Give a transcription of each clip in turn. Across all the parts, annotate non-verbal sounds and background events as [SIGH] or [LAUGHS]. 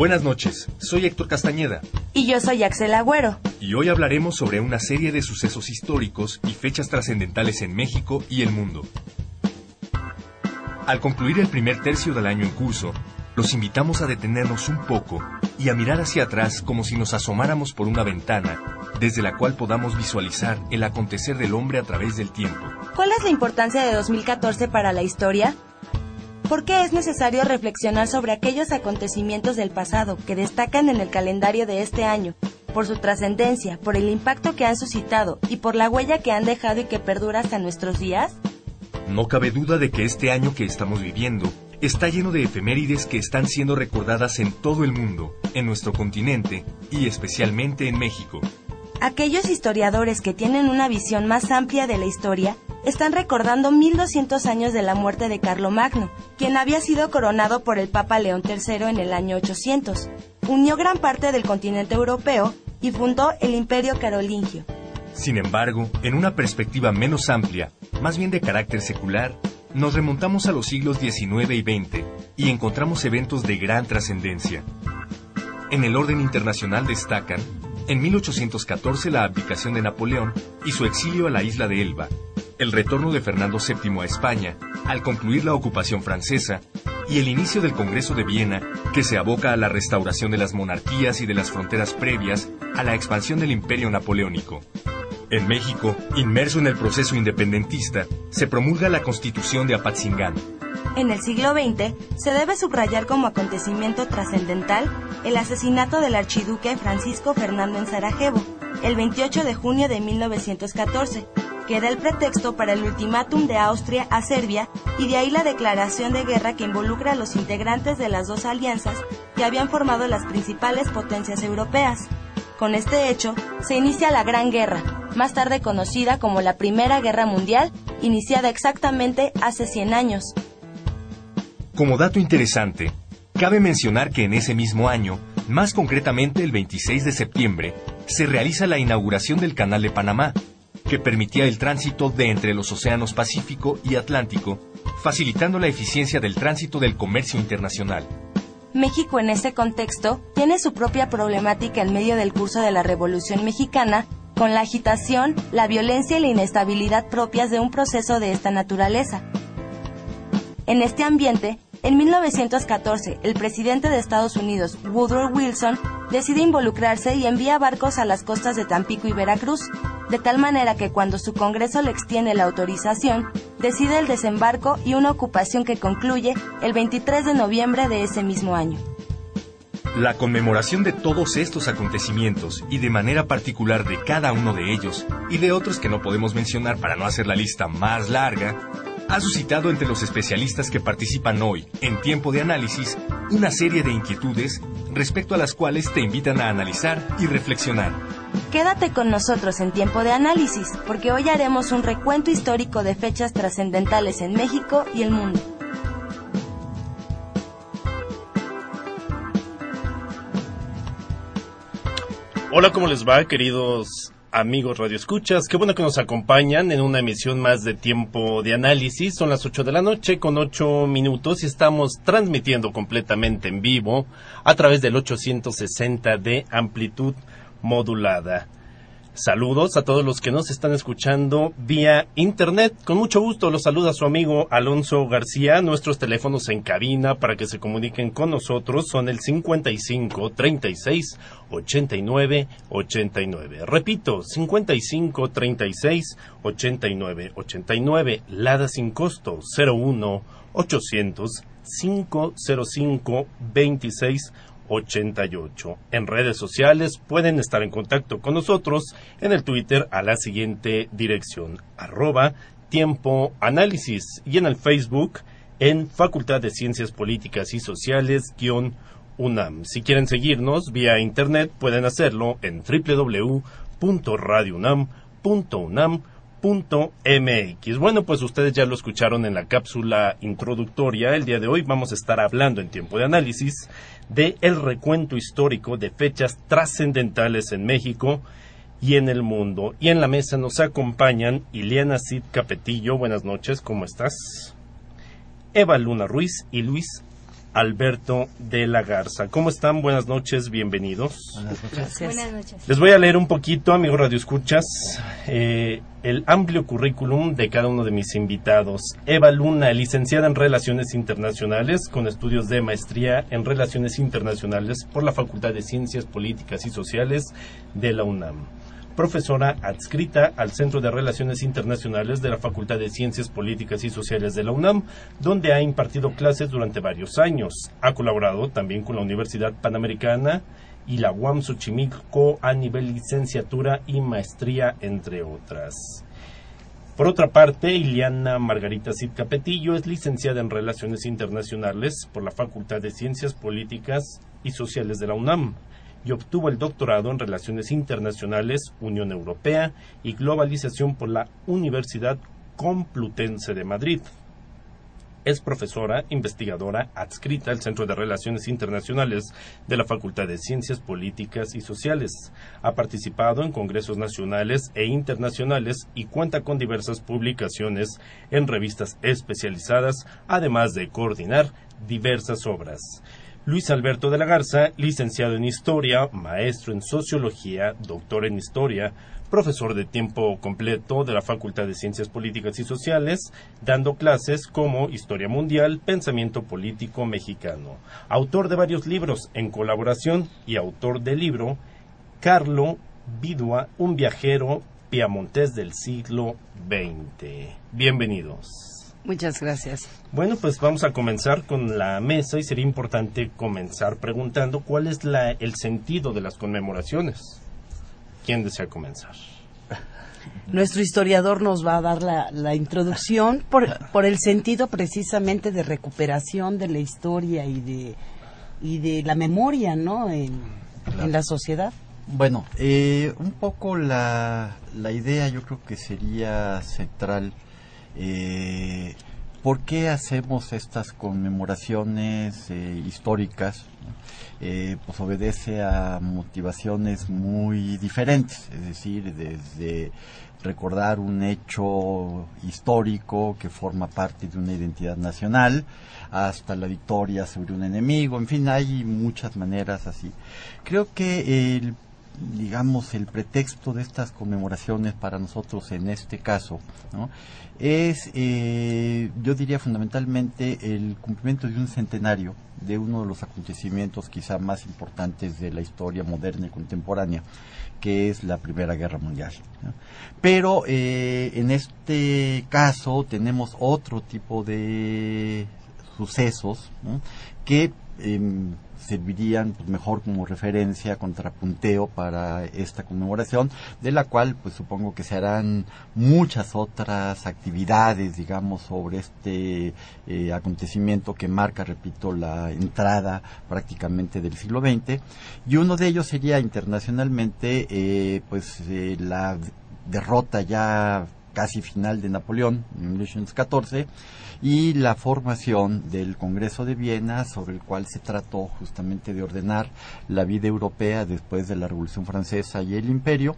Buenas noches, soy Héctor Castañeda. Y yo soy Axel Agüero. Y hoy hablaremos sobre una serie de sucesos históricos y fechas trascendentales en México y el mundo. Al concluir el primer tercio del año en curso, los invitamos a detenernos un poco y a mirar hacia atrás como si nos asomáramos por una ventana, desde la cual podamos visualizar el acontecer del hombre a través del tiempo. ¿Cuál es la importancia de 2014 para la historia? ¿Por qué es necesario reflexionar sobre aquellos acontecimientos del pasado que destacan en el calendario de este año, por su trascendencia, por el impacto que han suscitado y por la huella que han dejado y que perdura hasta nuestros días? No cabe duda de que este año que estamos viviendo está lleno de efemérides que están siendo recordadas en todo el mundo, en nuestro continente y especialmente en México. Aquellos historiadores que tienen una visión más amplia de la historia están recordando 1200 años de la muerte de Carlomagno, quien había sido coronado por el Papa León III en el año 800. Unió gran parte del continente europeo y fundó el Imperio Carolingio. Sin embargo, en una perspectiva menos amplia, más bien de carácter secular, nos remontamos a los siglos XIX y XX y encontramos eventos de gran trascendencia. En el orden internacional destacan, en 1814 la abdicación de Napoleón y su exilio a la isla de Elba, el retorno de Fernando VII a España al concluir la ocupación francesa y el inicio del Congreso de Viena, que se aboca a la restauración de las monarquías y de las fronteras previas a la expansión del imperio napoleónico. En México, inmerso en el proceso independentista, se promulga la Constitución de Apatzingán. En el siglo XX, se debe subrayar como acontecimiento trascendental el asesinato del archiduque Francisco Fernando en Sarajevo, el 28 de junio de 1914, que da el pretexto para el ultimátum de Austria a Serbia y de ahí la declaración de guerra que involucra a los integrantes de las dos alianzas que habían formado las principales potencias europeas. Con este hecho, se inicia la Gran Guerra, más tarde conocida como la Primera Guerra Mundial, iniciada exactamente hace 100 años. Como dato interesante, cabe mencionar que en ese mismo año, más concretamente el 26 de septiembre, se realiza la inauguración del Canal de Panamá, que permitía el tránsito de entre los océanos Pacífico y Atlántico, facilitando la eficiencia del tránsito del comercio internacional. México en este contexto tiene su propia problemática en medio del curso de la Revolución Mexicana, con la agitación, la violencia y la inestabilidad propias de un proceso de esta naturaleza. En este ambiente, en 1914, el presidente de Estados Unidos, Woodrow Wilson, decide involucrarse y envía barcos a las costas de Tampico y Veracruz, de tal manera que cuando su Congreso le extiende la autorización, decide el desembarco y una ocupación que concluye el 23 de noviembre de ese mismo año. La conmemoración de todos estos acontecimientos y de manera particular de cada uno de ellos y de otros que no podemos mencionar para no hacer la lista más larga, ha suscitado entre los especialistas que participan hoy en tiempo de análisis una serie de inquietudes respecto a las cuales te invitan a analizar y reflexionar. Quédate con nosotros en tiempo de análisis, porque hoy haremos un recuento histórico de fechas trascendentales en México y el mundo. Hola, ¿cómo les va, queridos amigos Radio Escuchas. Qué bueno que nos acompañan en una emisión más de tiempo de análisis. Son las 8 de la noche con 8 minutos y estamos transmitiendo completamente en vivo a través del 860 de amplitud modulada. Saludos a todos los que nos están escuchando vía internet. Con mucho gusto los saluda su amigo Alonso García. Nuestros teléfonos en cabina para que se comuniquen con nosotros son el 55 36 89 89. Repito, 55 36 89 89. Lada sin costo 01 800 505 26 88. En redes sociales pueden estar en contacto con nosotros en el Twitter a la siguiente dirección, arroba tiempo análisis y en el Facebook en Facultad de Ciencias Políticas y Sociales UNAM. Si quieren seguirnos vía internet pueden hacerlo en Bueno, pues ustedes ya lo escucharon en la cápsula introductoria. El día de hoy vamos a estar hablando en tiempo de análisis de el recuento histórico de fechas trascendentales en México y en el mundo. Y en la mesa nos acompañan Ileana Cid Capetillo. Buenas noches, ¿cómo estás? Eva Luna Ruiz y Luis Alberto de la Garza. ¿Cómo están? Buenas noches, bienvenidos. Buenas noches. Buenas noches. Les voy a leer un poquito, amigos Radio Escuchas, eh, el amplio currículum de cada uno de mis invitados. Eva Luna, licenciada en Relaciones Internacionales, con estudios de maestría en Relaciones Internacionales por la Facultad de Ciencias Políticas y Sociales de la UNAM profesora adscrita al Centro de Relaciones Internacionales de la Facultad de Ciencias Políticas y Sociales de la UNAM, donde ha impartido clases durante varios años. Ha colaborado también con la Universidad Panamericana y la UAM Xochimilco a nivel licenciatura y maestría, entre otras. Por otra parte, Iliana Margarita Cid Capetillo es licenciada en Relaciones Internacionales por la Facultad de Ciencias Políticas y Sociales de la UNAM y obtuvo el doctorado en Relaciones Internacionales, Unión Europea y Globalización por la Universidad Complutense de Madrid. Es profesora investigadora adscrita al Centro de Relaciones Internacionales de la Facultad de Ciencias Políticas y Sociales. Ha participado en congresos nacionales e internacionales y cuenta con diversas publicaciones en revistas especializadas, además de coordinar diversas obras. Luis Alberto de la Garza, licenciado en Historia, maestro en Sociología, doctor en Historia, profesor de tiempo completo de la Facultad de Ciencias Políticas y Sociales, dando clases como Historia Mundial, Pensamiento Político Mexicano. Autor de varios libros en colaboración y autor del libro Carlo Vidua, un viajero piamontés del siglo XX. Bienvenidos. Muchas gracias. Bueno, pues vamos a comenzar con la mesa y sería importante comenzar preguntando cuál es la, el sentido de las conmemoraciones. ¿Quién desea comenzar? Nuestro historiador nos va a dar la, la introducción por, por, el sentido precisamente de recuperación de la historia y de, y de la memoria, ¿no? En, en la sociedad. Bueno, eh, un poco la, la idea yo creo que sería central eh, ¿Por qué hacemos estas conmemoraciones eh, históricas? Eh, pues obedece a motivaciones muy diferentes, es decir, desde recordar un hecho histórico que forma parte de una identidad nacional hasta la victoria sobre un enemigo, en fin, hay muchas maneras así. Creo que el digamos, el pretexto de estas conmemoraciones para nosotros en este caso, ¿no? es, eh, yo diría fundamentalmente, el cumplimiento de un centenario de uno de los acontecimientos quizá más importantes de la historia moderna y contemporánea, que es la Primera Guerra Mundial. Pero eh, en este caso tenemos otro tipo de sucesos que em, servirían pues, mejor como referencia, contrapunteo para esta conmemoración, de la cual pues supongo que se harán muchas otras actividades, digamos, sobre este eh, acontecimiento que marca, repito, la entrada prácticamente del siglo XX, y uno de ellos sería internacionalmente eh, pues eh, la derrota ya casi final de Napoleón en 1814 y la formación del Congreso de Viena, sobre el cual se trató justamente de ordenar la vida europea después de la Revolución Francesa y el Imperio.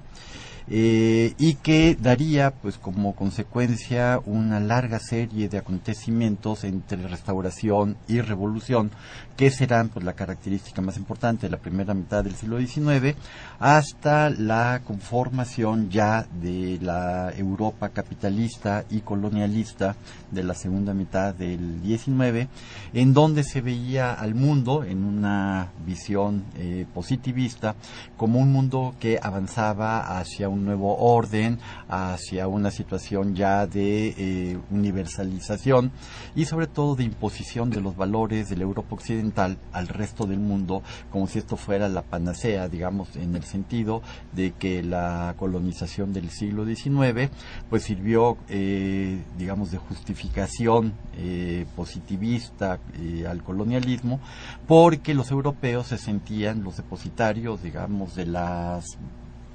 Eh, y que daría pues como consecuencia una larga serie de acontecimientos entre restauración y revolución que serán pues la característica más importante de la primera mitad del siglo XIX hasta la conformación ya de la Europa capitalista y colonialista de la segunda mitad del XIX en donde se veía al mundo en una visión eh, positivista como un mundo que avanzaba hacia un nuevo orden, hacia una situación ya de eh, universalización y sobre todo de imposición de los valores de la Europa occidental al resto del mundo, como si esto fuera la panacea, digamos, en el sentido de que la colonización del siglo XIX pues sirvió, eh, digamos, de justificación eh, positivista al colonialismo, porque los europeos se sentían los depositarios, digamos, de las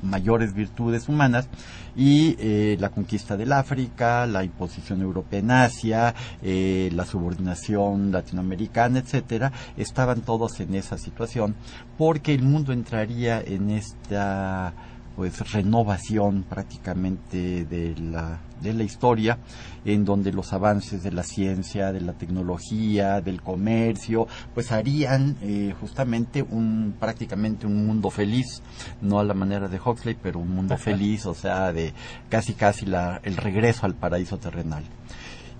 mayores virtudes humanas y eh, la conquista del África, la imposición europea en Asia, eh, la subordinación latinoamericana, etcétera, estaban todos en esa situación porque el mundo entraría en esta pues renovación prácticamente de la, de la historia, en donde los avances de la ciencia, de la tecnología, del comercio, pues harían eh, justamente un prácticamente un mundo feliz, no a la manera de Huxley, pero un mundo feliz, o sea, de casi casi la, el regreso al paraíso terrenal.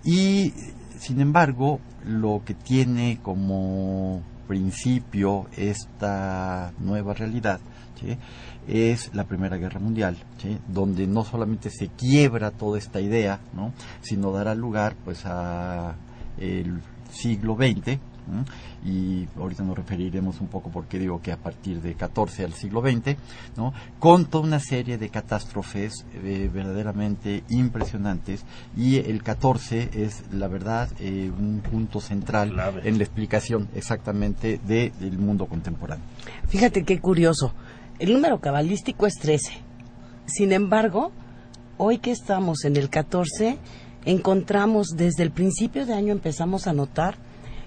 Y sin embargo, lo que tiene como principio esta nueva realidad es la Primera Guerra Mundial, donde no solamente se quiebra toda esta idea, ¿no? sino dará lugar pues a el siglo XX, y ahorita nos referiremos un poco porque digo que a partir de 14 al siglo XX, ¿no? con toda una serie de catástrofes eh, verdaderamente impresionantes y el 14 es la verdad eh, un punto central en la explicación exactamente del mundo contemporáneo. Fíjate qué curioso, el número cabalístico es 13. Sin embargo, hoy que estamos en el 14, encontramos desde el principio de año empezamos a notar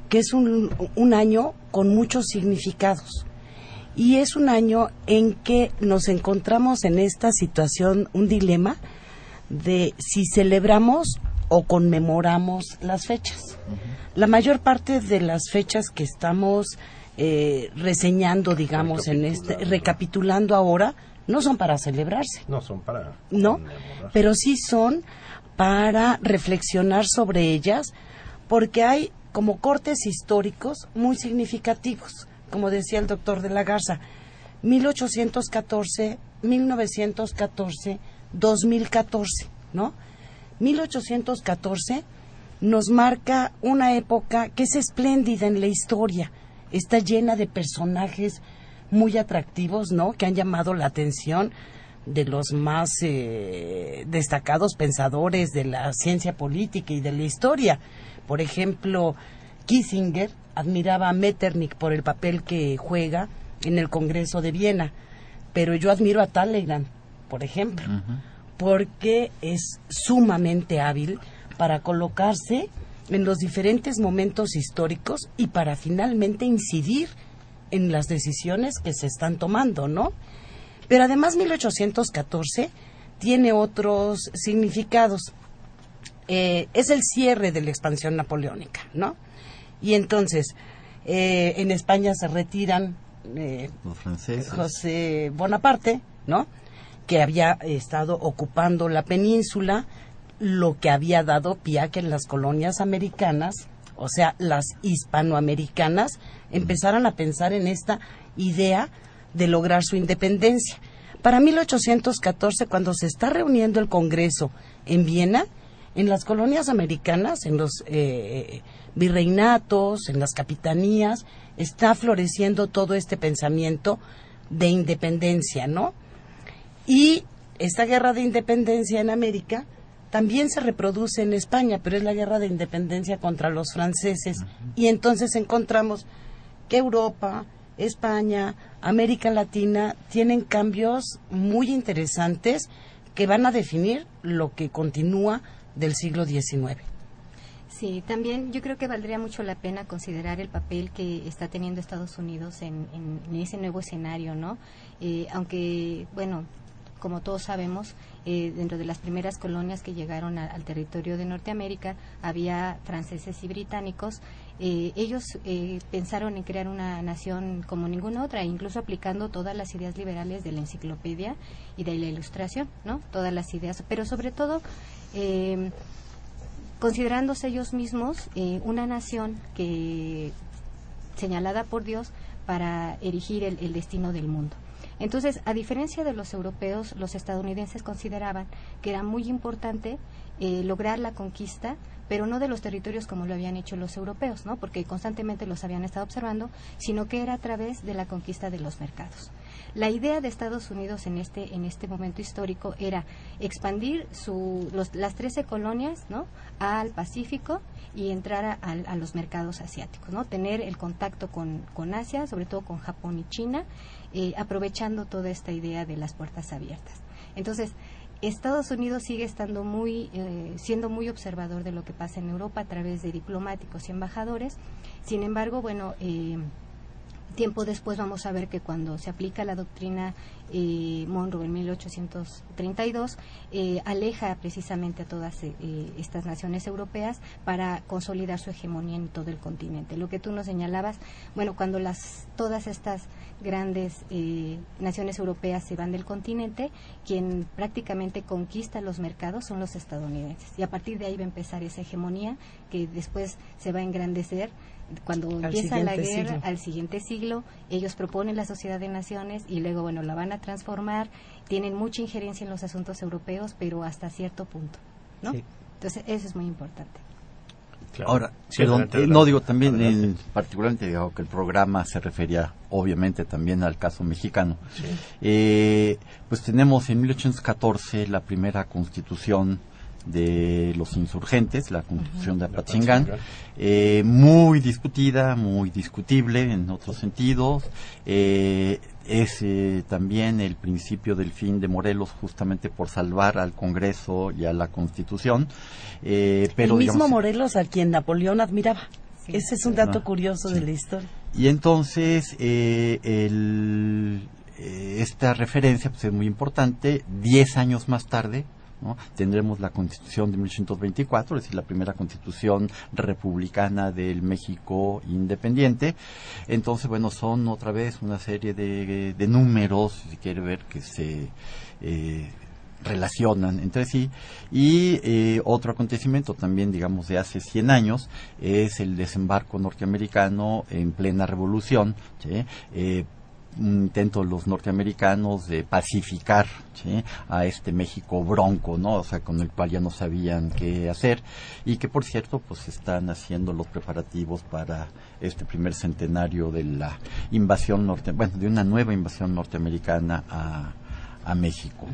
que es un, un año con muchos significados. Y es un año en que nos encontramos en esta situación, un dilema de si celebramos o conmemoramos las fechas. La mayor parte de las fechas que estamos eh, reseñando, digamos, en este, recapitulando ahora, no son para celebrarse. No son para. No, pero sí son para reflexionar sobre ellas, porque hay como cortes históricos muy significativos, como decía el doctor de la Garza, 1814, 1914, 2014, ¿no? 1814 nos marca una época que es espléndida en la historia, está llena de personajes muy atractivos, ¿no? Que han llamado la atención de los más eh, destacados pensadores de la ciencia política y de la historia. Por ejemplo, Kissinger admiraba a Metternich por el papel que juega en el Congreso de Viena, pero yo admiro a Talleyrand, por ejemplo, porque es sumamente hábil para colocarse en los diferentes momentos históricos y para finalmente incidir en las decisiones que se están tomando, ¿no? Pero además 1814 tiene otros significados. Eh, es el cierre de la expansión napoleónica, ¿no? Y entonces, eh, en España se retiran eh, los franceses. José Bonaparte, ¿no? Que había estado ocupando la península, lo que había dado a que las colonias americanas, o sea, las hispanoamericanas, empezaran a pensar en esta idea de lograr su independencia. Para 1814, cuando se está reuniendo el Congreso en Viena, en las colonias americanas, en los eh, virreinatos, en las capitanías, está floreciendo todo este pensamiento de independencia, ¿no? Y esta guerra de independencia en América también se reproduce en España, pero es la guerra de independencia contra los franceses. Y entonces encontramos que Europa, España, América Latina tienen cambios muy interesantes que van a definir lo que continúa del siglo XIX. Sí, también yo creo que valdría mucho la pena considerar el papel que está teniendo Estados Unidos en, ese nuevo escenario, ¿no? Eh, aunque, bueno, como todos sabemos, eh, dentro de las primeras colonias que llegaron al territorio de Norteamérica había franceses y británicos. Eh, ellos eh, pensaron en crear una nación como ninguna otra, incluso aplicando todas las ideas liberales de la enciclopedia y de la ilustración, ¿no? Todas las ideas, pero sobre todo considerándose ellos mismos una nación que señalada por Dios para erigir el destino del mundo. Entonces, a diferencia de los europeos, los estadounidenses consideraban que era muy importante eh, lograr la conquista, pero no de los territorios como lo habían hecho los europeos, ¿no? Porque constantemente los habían estado observando, sino que era a través de la conquista de los mercados. La idea de Estados Unidos en este, en este momento histórico era expandir su, las 13 colonias ¿no? al Pacífico y entrar a, a, los mercados asiáticos, ¿no? tener el contacto con, con Asia, sobre todo con Japón y China, eh, aprovechando toda esta idea de las puertas abiertas. Entonces, Estados Unidos sigue estando muy, eh, siendo muy observador de lo que pasa en Europa a través de diplomáticos y embajadores. Sin embargo, bueno, eh, Tiempo después vamos a ver que cuando se aplica la doctrina eh, Monroe en 1832, eh, aleja precisamente a todas eh, estas naciones europeas para consolidar su hegemonía en todo el continente. Lo que tú nos señalabas, bueno, cuando las, todas estas grandes eh, naciones europeas se van del continente, quien prácticamente conquista los mercados son los estadounidenses. Y a partir de ahí va a empezar esa hegemonía que después se va a engrandecer cuando empieza la guerra al siguiente siglo, ellos proponen la Sociedad de Naciones y luego, bueno, la van a transformar, tienen mucha injerencia en los asuntos europeos, pero hasta cierto punto, ¿no? Entonces, eso es muy importante. Ahora, eh, no digo también, en, particularmente digo que el programa se refería obviamente también al caso mexicano. Eh, pues tenemos en 1814 la primera constitución de los insurgentes, la constitución de Apatzingán, eh, muy discutida, muy discutible en otros sentidos. Eh, es eh, también el principio del fin de Morelos justamente por salvar al Congreso y a la Constitución. pero, el mismo Morelos a quien Napoleón admiraba. Ese es un dato curioso de la historia. Y entonces el, esta referencia pues, es muy importante. Diez años más tarde, Tendremos la Constitución de 1824, es decir, la primera Constitución republicana del México independiente. Entonces, bueno, son otra vez una serie de, números, si quiere ver, que se... Eh, relacionan entre sí. Y eh, otro acontecimiento también digamos de hace 100 años es el desembarco norteamericano en plena revolución eh, un intento los norteamericanos de pacificar a este México bronco, ¿no? O sea, con el cual ya no sabían qué hacer y que por cierto pues están haciendo los preparativos para este primer centenario de la invasión norte, bueno, de una nueva invasión norteamericana a, a México.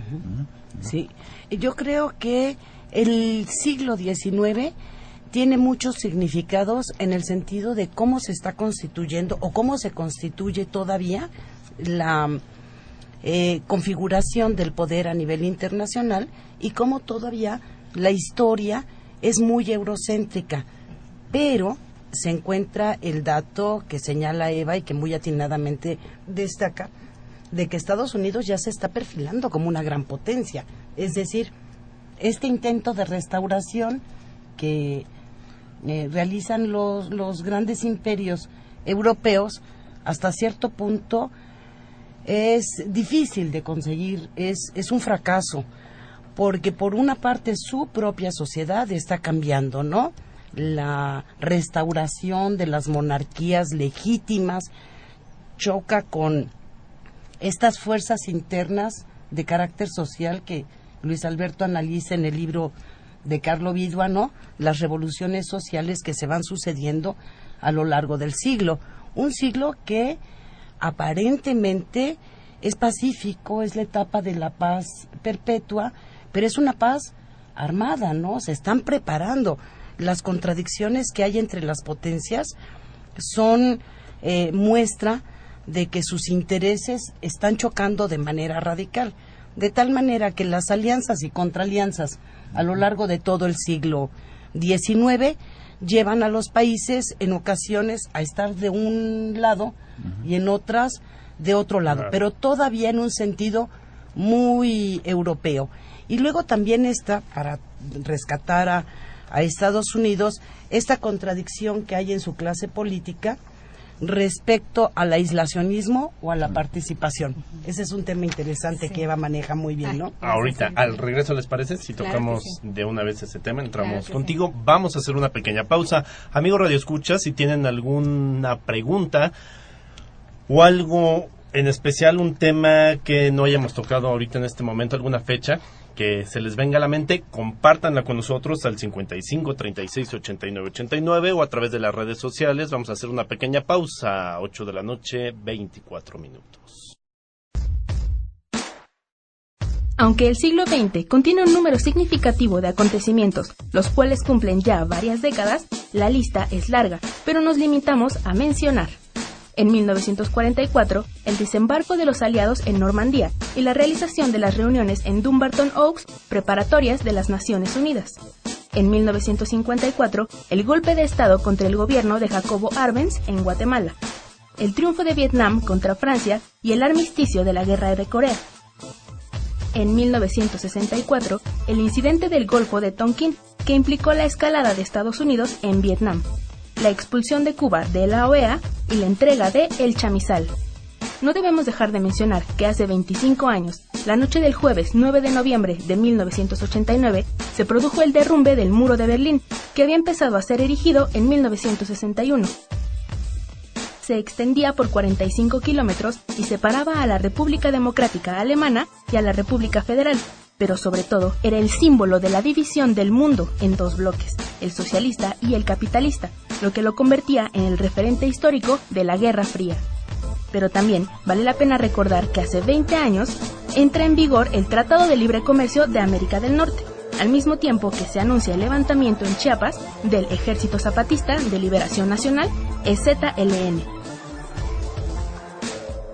Sí, yo creo que el siglo XIX tiene muchos significados en el sentido de cómo se está constituyendo o cómo se constituye todavía la eh, configuración del poder a nivel internacional y cómo todavía la historia es muy eurocéntrica. Pero se encuentra el dato que señala Eva y que muy atinadamente destaca de que Estados Unidos ya se está perfilando como una gran potencia. Es decir, este intento de restauración que eh, realizan los, los grandes imperios europeos, hasta cierto punto es difícil de conseguir, es, es un fracaso, porque por una parte su propia sociedad está cambiando, ¿no? La restauración de las monarquías legítimas choca con estas fuerzas internas de carácter social que Luis Alberto analiza en el libro de Carlo Viduano, las revoluciones sociales que se van sucediendo a lo largo del siglo. Un siglo que aparentemente es pacífico, es la etapa de la paz perpetua, pero es una paz armada, ¿no? Se están preparando. Las contradicciones que hay entre las potencias son eh, muestra de que sus intereses están chocando de manera radical, de tal manera que las alianzas y contraalianzas a lo largo de todo el siglo XIX llevan a los países en ocasiones a estar de un lado y en otras de otro lado, pero todavía en un sentido muy europeo. Y luego también está, para rescatar a, a Estados Unidos, esta contradicción que hay en su clase política, respecto al aislacionismo o a la participación. Ese es un tema interesante que Eva maneja muy bien, ¿no? Ahorita, al regreso, ¿les parece? Si tocamos de una vez ese tema, entramos contigo. Vamos a hacer una pequeña pausa. Amigo Radio Escucha, si tienen alguna pregunta o algo En especial un tema que no hayamos tocado ahorita en este momento, alguna fecha que se les venga a la mente, compártanla con nosotros al 55 36 89 89 o a través de las redes sociales. Vamos a hacer una pequeña pausa, 8 de la noche, 24 minutos. Aunque el siglo XX contiene un número significativo de acontecimientos, los cuales cumplen ya varias décadas, la lista es larga, pero nos limitamos a mencionar. En 1944, el desembarco de los aliados en Normandía y la realización de las reuniones en Dumbarton Oaks preparatorias de las Naciones Unidas. En 1954, el golpe de Estado contra el gobierno de Jacobo Arbenz en Guatemala. El triunfo de Vietnam contra Francia y el armisticio de la Guerra de Corea. En 1964, el incidente del Golfo de Tonkin, que implicó la escalada de Estados Unidos en Vietnam la expulsión de Cuba de la OEA y la entrega de El Chamizal. No debemos dejar de mencionar que hace 25 años, la noche del jueves 9 de noviembre de 1989, se produjo el derrumbe del muro de Berlín, que había empezado a ser erigido en 1961. Se extendía por 45 kilómetros y separaba a la República Democrática Alemana y a la República Federal, pero sobre todo era el símbolo de la división del mundo en dos bloques, el socialista y el capitalista, lo que lo convertía en el referente histórico de la Guerra Fría. Pero también vale la pena recordar que hace 20 años entra en vigor el Tratado de Libre Comercio de América del Norte, al mismo tiempo que se anuncia el levantamiento en Chiapas del Ejército Zapatista de Liberación Nacional, EZLN,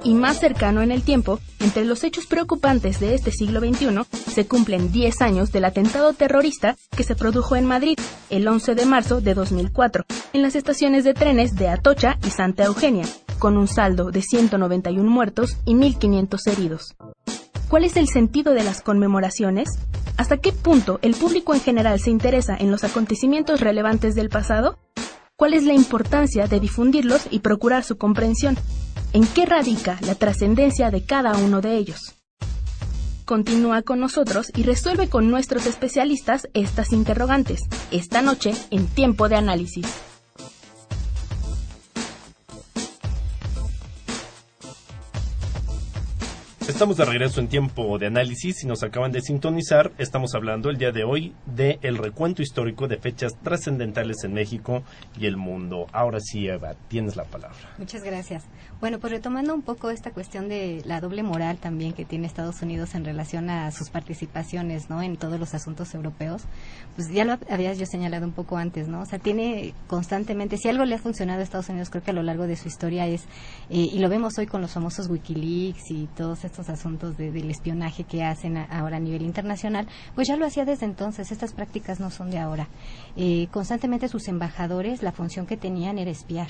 y más cercano en el tiempo, entre los hechos preocupantes de este siglo XXI, se cumplen 10 años del atentado terrorista que se produjo en Madrid el 11 de marzo de 2004, en las estaciones de trenes de Atocha y Santa Eugenia, con un saldo de 191 muertos y 1.500 heridos. ¿Cuál es el sentido de las conmemoraciones? ¿Hasta qué punto el público en general se interesa en los acontecimientos relevantes del pasado? ¿Cuál es la importancia de difundirlos y procurar su comprensión? ¿En qué radica la trascendencia de cada uno de ellos? Continúa con nosotros y resuelve con nuestros especialistas estas interrogantes, esta noche en tiempo de análisis. Estamos de regreso en tiempo de análisis y nos acaban de sintonizar. Estamos hablando el día de hoy de el recuento histórico de fechas trascendentales en México y el mundo. Ahora sí, Eva, tienes la palabra. Muchas gracias. Bueno, pues retomando un poco esta cuestión de la doble moral también que tiene Estados Unidos en relación a sus participaciones, ¿no? En todos los asuntos europeos, pues ya lo habías yo señalado un poco antes, ¿no? O sea, tiene constantemente, si algo le ha funcionado a Estados Unidos, creo que a lo largo de su historia es, eh, y lo vemos hoy con los famosos Wikileaks y todos estos asuntos del espionaje que hacen ahora a nivel internacional, pues ya lo hacía desde entonces. Estas prácticas no son de ahora. Eh, constantemente sus embajadores, la función que tenían era espiar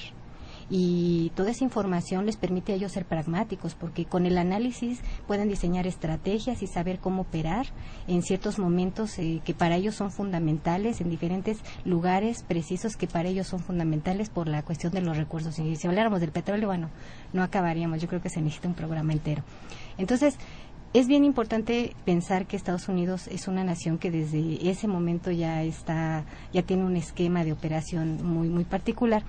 y toda esa información les permite a ellos ser pragmáticos porque con el análisis pueden diseñar estrategias y saber cómo operar en ciertos momentos eh, que para ellos son fundamentales, en diferentes lugares precisos que para ellos son fundamentales por la cuestión de los recursos. Y si habláramos del petróleo, bueno, no acabaríamos, yo creo que se necesita un programa entero. Entonces, es bien importante pensar que Estados Unidos es una nación que desde ese momento ya está, ya tiene un esquema de operación muy, muy particular.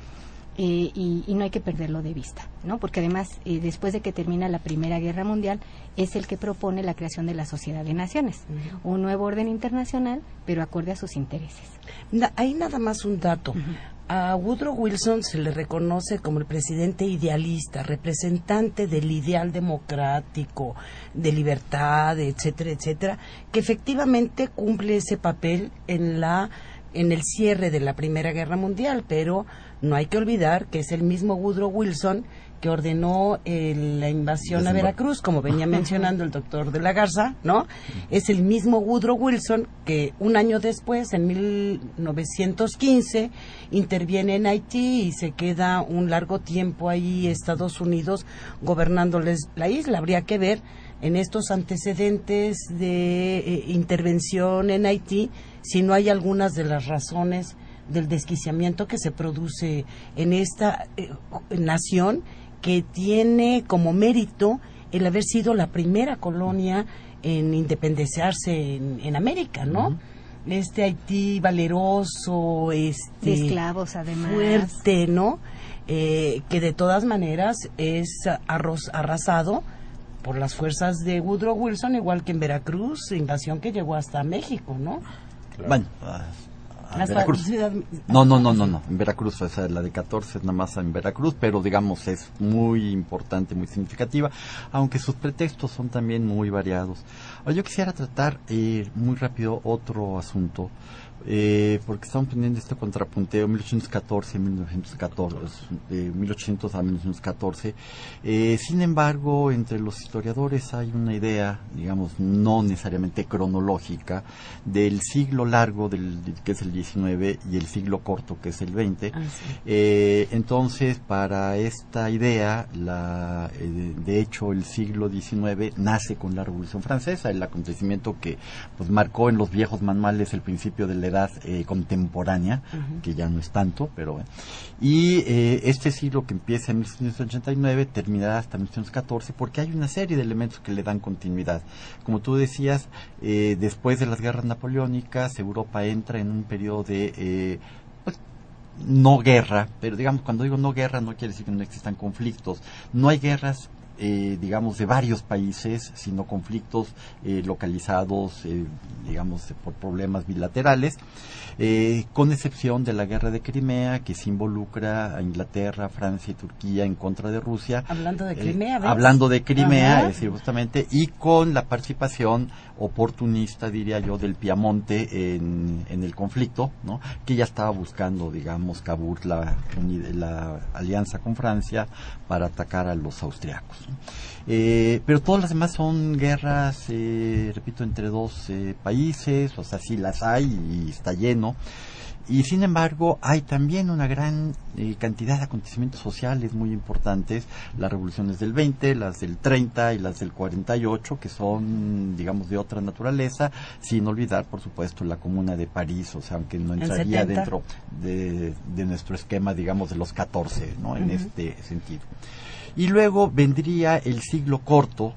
Eh, y, no hay que perderlo de vista, ¿no? Porque además, eh, después de que termina la Primera Guerra Mundial, es el que propone la creación de la Sociedad de Naciones, un nuevo orden internacional, pero acorde a sus intereses. hay nada más un dato. A Woodrow Wilson se le reconoce como el presidente idealista, representante del ideal democrático, de libertad, etcétera, etcétera, que efectivamente cumple ese papel en la en el cierre de la Primera Guerra Mundial, pero no hay que olvidar que es el mismo Woodrow Wilson que ordenó eh, la invasión a Veracruz, como venía mencionando el doctor de la Garza, ¿no? Es el mismo Woodrow Wilson que un año después, en 1915, interviene en Haití y se queda un largo tiempo ahí Estados Unidos gobernándoles la isla. Habría que ver en estos antecedentes de eh, intervención en Haití si no hay algunas de las razones del desquiciamiento que se produce en esta eh, nación que tiene como mérito el haber sido la primera colonia en independizarse en, América, ¿no? Este Haití valeroso, este esclavos además fuerte, ¿no? eh, que de todas maneras es arroz, arrasado por las fuerzas de Woodrow Wilson, igual que en Veracruz, invasión que llegó hasta México, ¿no? Bueno, Veracruz. No, no, no, no, no. En Veracruz, o sea, la de 14 es nada más en Veracruz, pero digamos es muy importante, muy significativa, aunque sus pretextos son también muy variados. Ahora, yo quisiera tratar eh, muy rápido otro asunto eh, porque estamos teniendo este contrapunteo 1814 1914 de 1800 a 1914 eh, sin embargo entre los historiadores hay una idea digamos no necesariamente cronológica del siglo largo del, que es el 19 y el siglo corto que es el 20 ah, eh, entonces para esta idea la, eh, de hecho el siglo 19 nace con la revolución francesa el acontecimiento que pues marcó en los viejos manuales el principio de la eh, contemporánea, que ya no es tanto, pero bueno. Y eh, este siglo que empieza en 1789 terminará hasta 1914 porque hay una serie de elementos que le dan continuidad. Como tú decías, eh, después de las guerras napoleónicas, Europa entra en un periodo de pues, no guerra, pero digamos, cuando digo no guerra no quiere decir que no existan conflictos. No hay guerras eh, digamos, de varios países, sino conflictos eh, localizados, eh, digamos, por problemas bilaterales, con excepción de la guerra de Crimea, que se involucra a Inglaterra, Francia y Turquía en contra de Rusia. Hablando de Crimea, Hablando de Crimea, es decir, justamente, y con la participación oportunista, diría yo, del Piamonte en, en el conflicto, ¿no? que ya estaba buscando, digamos, Kabul, la, la alianza con Francia para atacar a los austriacos. Eh, pero todas las demás son guerras, eh, repito, entre dos eh, países, o sea, sí las hay y está lleno. Y sin embargo, hay también una gran cantidad de acontecimientos sociales muy importantes, las revoluciones del 20, las del 30 y las del 48, que son, digamos, de otra naturaleza, sin olvidar, por supuesto, la Comuna de París, o sea, aunque no entraría dentro de, nuestro esquema, digamos, de los 14, ¿no? En este sentido. Y luego vendría el siglo corto,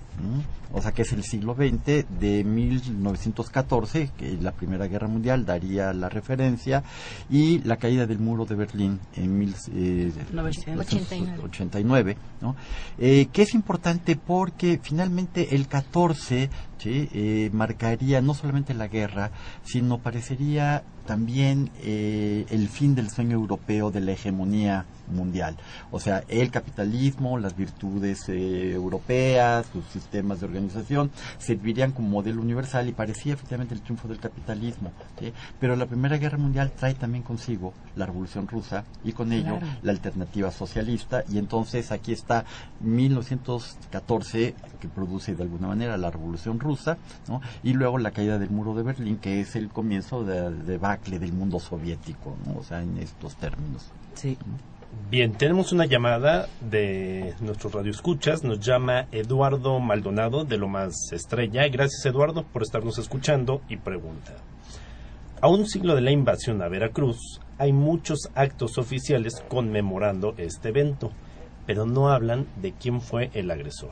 o sea que es el siglo XX, de 1914, que la Primera Guerra Mundial daría la referencia, y la caída del muro de Berlín en 1989, eh, ¿no? Eh, que es importante porque finalmente el 14 eh, marcaría no solamente la guerra, sino parecería también el fin del sueño europeo de la hegemonía mundial. O sea, el capitalismo, las virtudes europeas, sus sistemas de organización, servirían como modelo universal y parecía efectivamente el triunfo del capitalismo. Pero la Primera Guerra Mundial trae también consigo la Revolución Rusa y con ello la alternativa socialista y entonces aquí está 1914 que produce de alguna manera la Revolución Rusa y luego la caída del muro de Berlín que es el comienzo de debacle del mundo soviético, o sea, en estos términos. Sí. Bien, tenemos una llamada de nuestros radioescuchas. Nos llama Eduardo Maldonado de Lo Más Estrella. Gracias, Eduardo, por estarnos escuchando y pregunta. A un siglo de la invasión a Veracruz, hay muchos actos oficiales conmemorando este evento, pero no hablan de quién fue el agresor.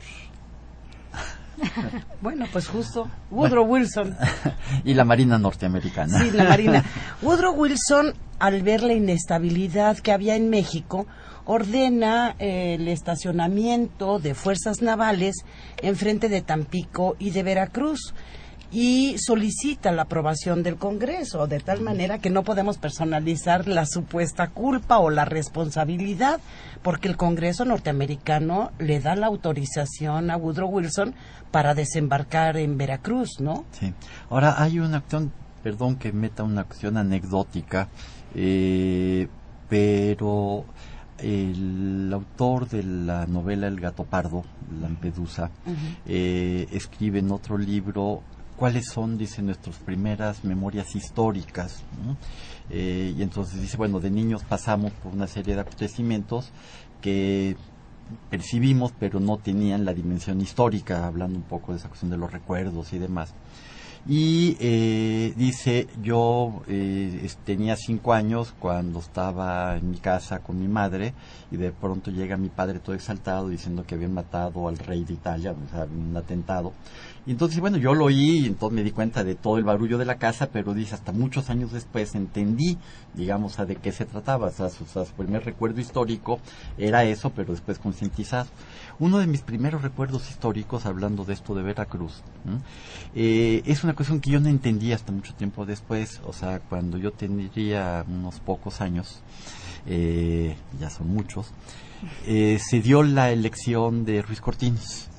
[LAUGHS] bueno, pues justo Woodrow Wilson. [LAUGHS] y la Marina norteamericana. Sí, la Marina. [LAUGHS] Woodrow Wilson, al ver la inestabilidad que había en México, ordena eh, el estacionamiento de fuerzas navales en frente de Tampico y de Veracruz y solicita la aprobación del Congreso, de tal manera que no podemos personalizar la supuesta culpa o la responsabilidad, porque el Congreso norteamericano le da la autorización a Woodrow Wilson para desembarcar en Veracruz, ¿no? Sí. Ahora hay una acción, perdón que meta una acción anecdótica, eh, pero el autor de la novela El gato pardo, Lampedusa, eh, escribe en otro libro cuáles son, dice, nuestras primeras memorias históricas. Eh, y entonces dice, bueno, de niños pasamos por una serie de acontecimientos que percibimos, pero no tenían la dimensión histórica, hablando un poco de esa cuestión de los recuerdos y demás. Y eh, dice, yo eh, tenía cinco años cuando estaba en mi casa con mi madre y de pronto llega mi padre todo exaltado diciendo que habían matado al rey de Italia, o un atentado. Y entonces, bueno, yo lo oí y entonces me di cuenta de todo el barullo de la casa, pero dice, hasta muchos años después entendí, digamos, a de qué se trataba. O sea, su, primer recuerdo histórico era eso, pero después concientizado. Uno de mis primeros recuerdos históricos, hablando de esto de Veracruz, eh, es una cuestión que yo no entendí hasta mucho tiempo después, o sea, cuando yo tendría unos pocos años, eh, ya son muchos, eh, se dio la elección de Ruiz Cortines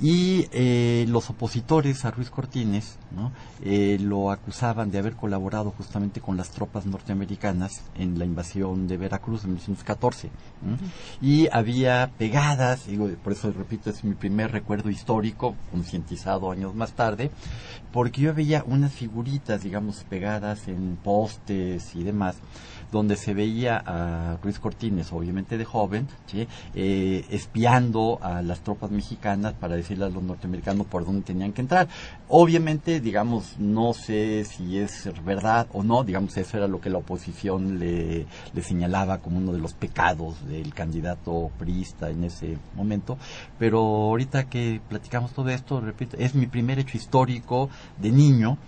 y eh, los opositores a Ruiz Cortines ¿no? eh, lo acusaban de haber colaborado justamente con las tropas norteamericanas en la invasión de Veracruz en 1914 y había pegadas digo, por eso repito es mi primer recuerdo histórico concientizado años más tarde porque yo veía unas figuritas digamos pegadas en postes y demás donde se veía a Ruiz Cortines, obviamente de joven, eh, espiando a las tropas mexicanas para decirle a los norteamericanos por dónde tenían que entrar. Obviamente, digamos, no sé si es verdad o no, digamos, eso era lo que la oposición le, le señalaba como uno de los pecados del candidato priista en ese momento, pero ahorita que platicamos todo esto, repito, es mi primer hecho histórico de niño,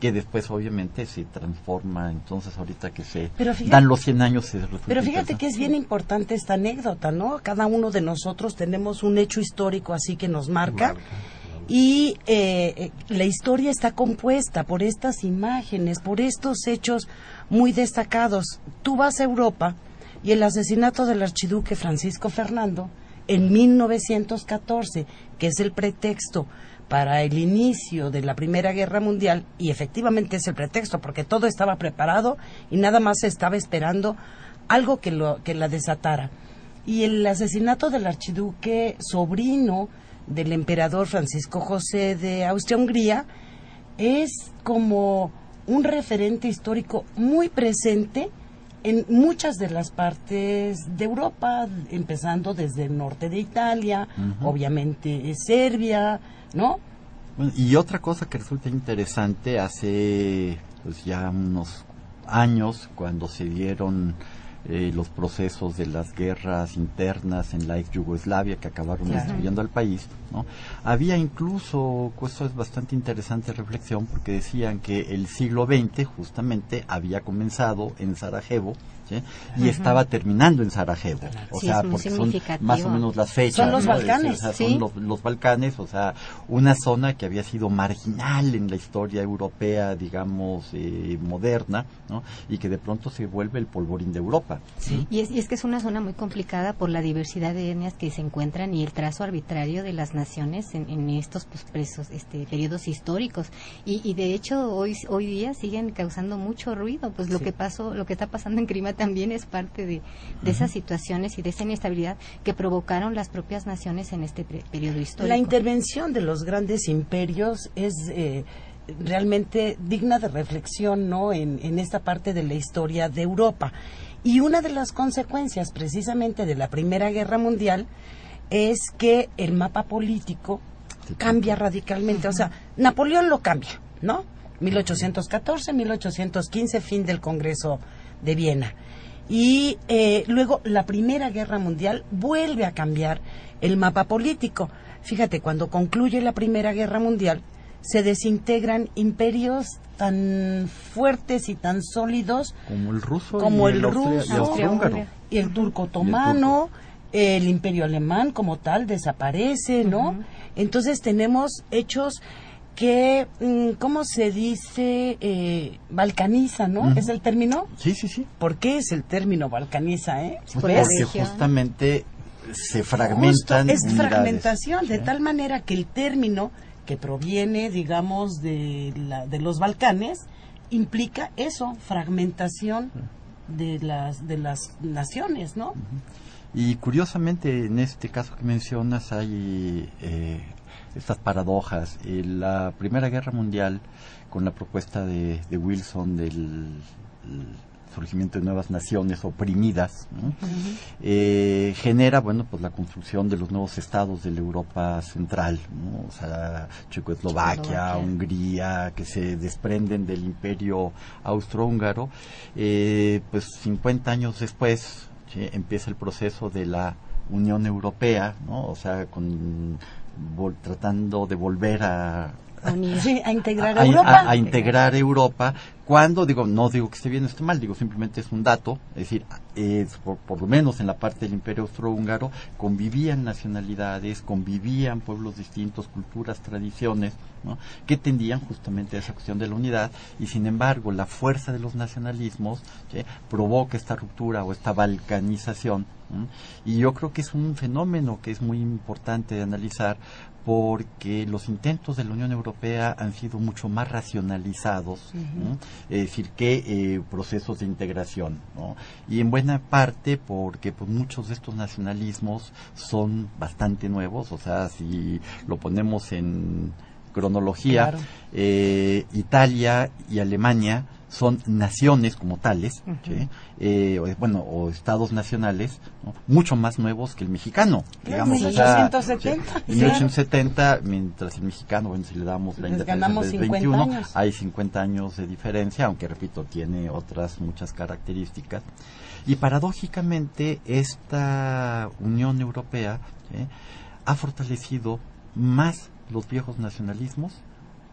que después obviamente se transforma, entonces ahorita que se dan los 100 años se Pero fíjate que es bien importante esta anécdota, ¿no? Cada uno de nosotros tenemos un hecho histórico así que nos marca. Y eh, eh, la historia está compuesta por estas imágenes, por estos hechos muy destacados. Tú vas a Europa y el asesinato del archiduque Francisco Fernando en 1914, que es el pretexto para el inicio de la Primera Guerra Mundial, y efectivamente es el pretexto, porque todo estaba preparado y nada más se estaba esperando algo que, lo, que la desatara. Y el asesinato del archiduque sobrino del emperador Francisco José de Austria-Hungría es como un referente histórico muy presente en muchas de las partes de Europa, empezando desde el norte de Italia, obviamente Serbia, ¿no? y otra cosa que resulta interesante, hace pues ya unos años, cuando se dieron eh, los procesos de las guerras internas en la ex Yugoslavia que acabaron destruyendo al país, ¿no? Había incluso, esto es bastante interesante reflexión, porque decían que el siglo XX justamente había comenzado en Sarajevo y estaba terminando en Sarajevo. O sea, porque son más o menos las fechas. Son los Balcanes. Son los, Balcanes, o sea, una zona que había sido marginal en la historia europea, digamos, eh, moderna, ¿no? y que de pronto se vuelve el polvorín de Europa. Sí. Y, es, que es una zona muy complicada por la diversidad de etnias que se encuentran y el trazo arbitrario de las naciones en, estos pues, presos, este, periodos históricos. Y, de hecho, hoy, hoy día siguen causando mucho ruido. Pues lo que pasó, lo que está pasando en Crimea también es parte de, esas situaciones y de esa inestabilidad que provocaron las propias naciones en este periodo histórico. La intervención de los grandes imperios es eh, realmente digna de reflexión ¿no? En, esta parte de la historia de Europa. Y una de las consecuencias precisamente de la Primera Guerra Mundial es que el mapa político cambia radicalmente. O sea, Napoleón lo cambia, ¿no? 1814, 1815, fin del Congreso de Viena. Y eh, luego la Primera Guerra Mundial vuelve a cambiar el mapa político. Fíjate, cuando concluye la Primera Guerra Mundial, se desintegran imperios tan fuertes y tan sólidos como el ruso, como el, ruso y, el turco otomano, el, imperio alemán como tal desaparece, ¿no? Entonces tenemos hechos que, mm, ¿cómo se dice? Eh, balcaniza, ¿no? ¿Es el término? Sí, sí, sí. ¿Por qué es el término balcaniza, eh? Porque justamente se fragmentan. es fragmentación, de tal manera que el término que proviene, digamos, de, la, de los Balcanes, implica eso, fragmentación de las, de las naciones, ¿no? Y curiosamente, en este caso que mencionas, hay eh, estas paradojas. la Primera Guerra Mundial, con la propuesta de, Wilson del surgimiento de nuevas naciones oprimidas, eh, genera, bueno, pues la construcción de los nuevos estados de la Europa central, o sea, Checoslovaquia, Hungría, que se desprenden del imperio austrohúngaro, eh, pues 50 años después empieza el proceso de la Unión Europea, ¿no? O sea, con tratando de volver a a, integrar Europa. A, integrar Europa. Cuando, digo, no digo que esté bien o esté mal, digo simplemente es un dato, es decir, es, por, lo menos en la parte del Imperio Austrohúngaro convivían nacionalidades, convivían pueblos distintos, culturas, tradiciones, que tendían justamente esa cuestión de la unidad y sin embargo la fuerza de los nacionalismos provoca esta ruptura o esta balcanización y yo creo que es un fenómeno que es muy importante de analizar porque los intentos de la Unión Europea han sido mucho más racionalizados, es decir, que eh, procesos de integración, y en buena parte porque pues, muchos de estos nacionalismos son bastante nuevos, o sea, si lo ponemos en cronología, eh, Italia y Alemania son naciones como tales, eh, bueno, o estados nacionales, mucho más nuevos que el mexicano. Digamos, 1870. 1870, mientras el mexicano, bueno, si le damos la independencia del 21, hay 50 años de diferencia, aunque repito, tiene otras muchas características. Y paradójicamente, esta Unión Europea ha fortalecido más los viejos nacionalismos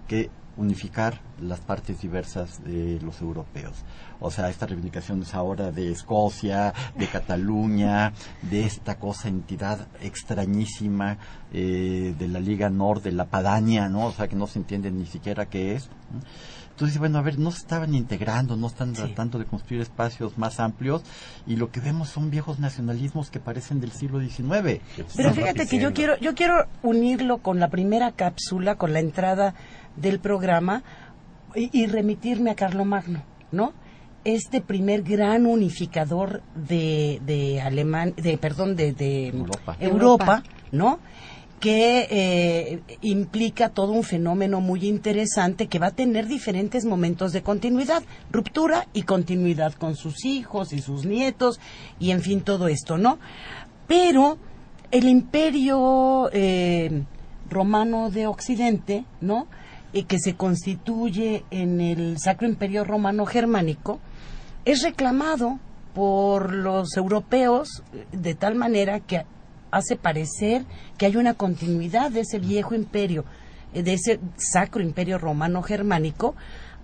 que unificar las partes diversas de los europeos. O sea, estas reivindicaciones ahora de Escocia, de Cataluña, de esta cosa, entidad extrañísima eh, de la Liga Norte, de la Padania, ¿no? O sea, que no se entiende ni siquiera qué es. Entonces, bueno, a ver, no se estaban integrando, no están tratando de construir espacios más amplios y lo que vemos son viejos nacionalismos que parecen del siglo XIX. Pero fíjate que yo quiero, yo quiero unirlo con la primera cápsula, con la entrada del programa y, remitirme a Carlomagno, ¿no? Este primer gran unificador de, de Alemán, de, perdón, de, Europa, ¿no? que eh, implica todo un fenómeno muy interesante que va a tener diferentes momentos de continuidad, ruptura y continuidad con sus hijos y sus nietos y en fin todo esto, ¿no? Pero el imperio eh, romano de Occidente, ¿no? Y que se constituye en el Sacro Imperio Romano Germánico, es reclamado por los europeos de tal manera que hace parecer que hay una continuidad de ese viejo imperio, eh, de ese sacro imperio romano germánico,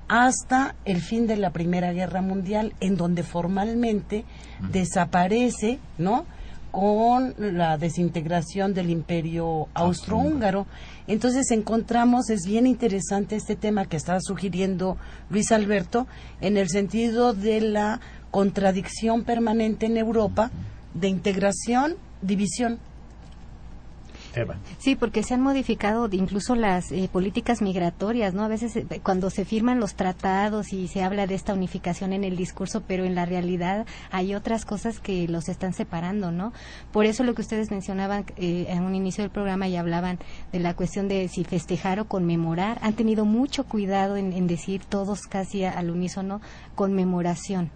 hasta el fin de la Primera Guerra Mundial, en donde formalmente desaparece, ¿no? Con la desintegración del imperio austrohúngaro. Entonces encontramos, es bien interesante este tema que estaba sugiriendo Luis Alberto, en el sentido de la contradicción permanente en Europa de integración división. Sí, porque se han modificado incluso las eh, políticas migratorias, ¿no? A veces eh, cuando se firman los tratados y se habla de esta unificación en el discurso, pero en la realidad hay otras cosas que los están separando, ¿no? Por eso lo que ustedes mencionaban eh, en un inicio del programa y hablaban de la cuestión de si festejar o conmemorar, han tenido mucho cuidado en, en decir todos casi al unísono conmemoración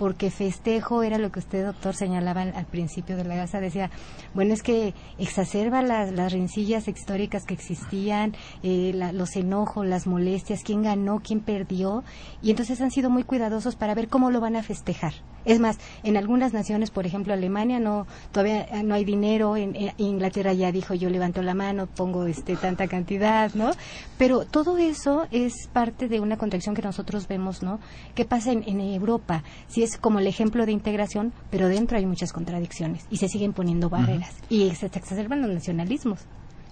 porque festejo era lo que usted, doctor, señalaba al, principio de la gasa, decía, bueno, es que exacerba las, las rencillas históricas que existían, eh, los enojos, las molestias, quién ganó, quién perdió, y entonces han sido muy cuidadosos para ver cómo lo van a festejar. Es más, en algunas naciones, por ejemplo Alemania, no todavía no hay dinero. En, Inglaterra ya dijo yo levanto la mano, pongo este tanta cantidad, ¿no? Pero todo eso es parte de una contracción que nosotros vemos, ¿no? ¿Qué pasa en, en Europa? Si es como el ejemplo de integración, pero dentro hay muchas contradicciones y se siguen poniendo barreras y se exacerban los nacionalismos.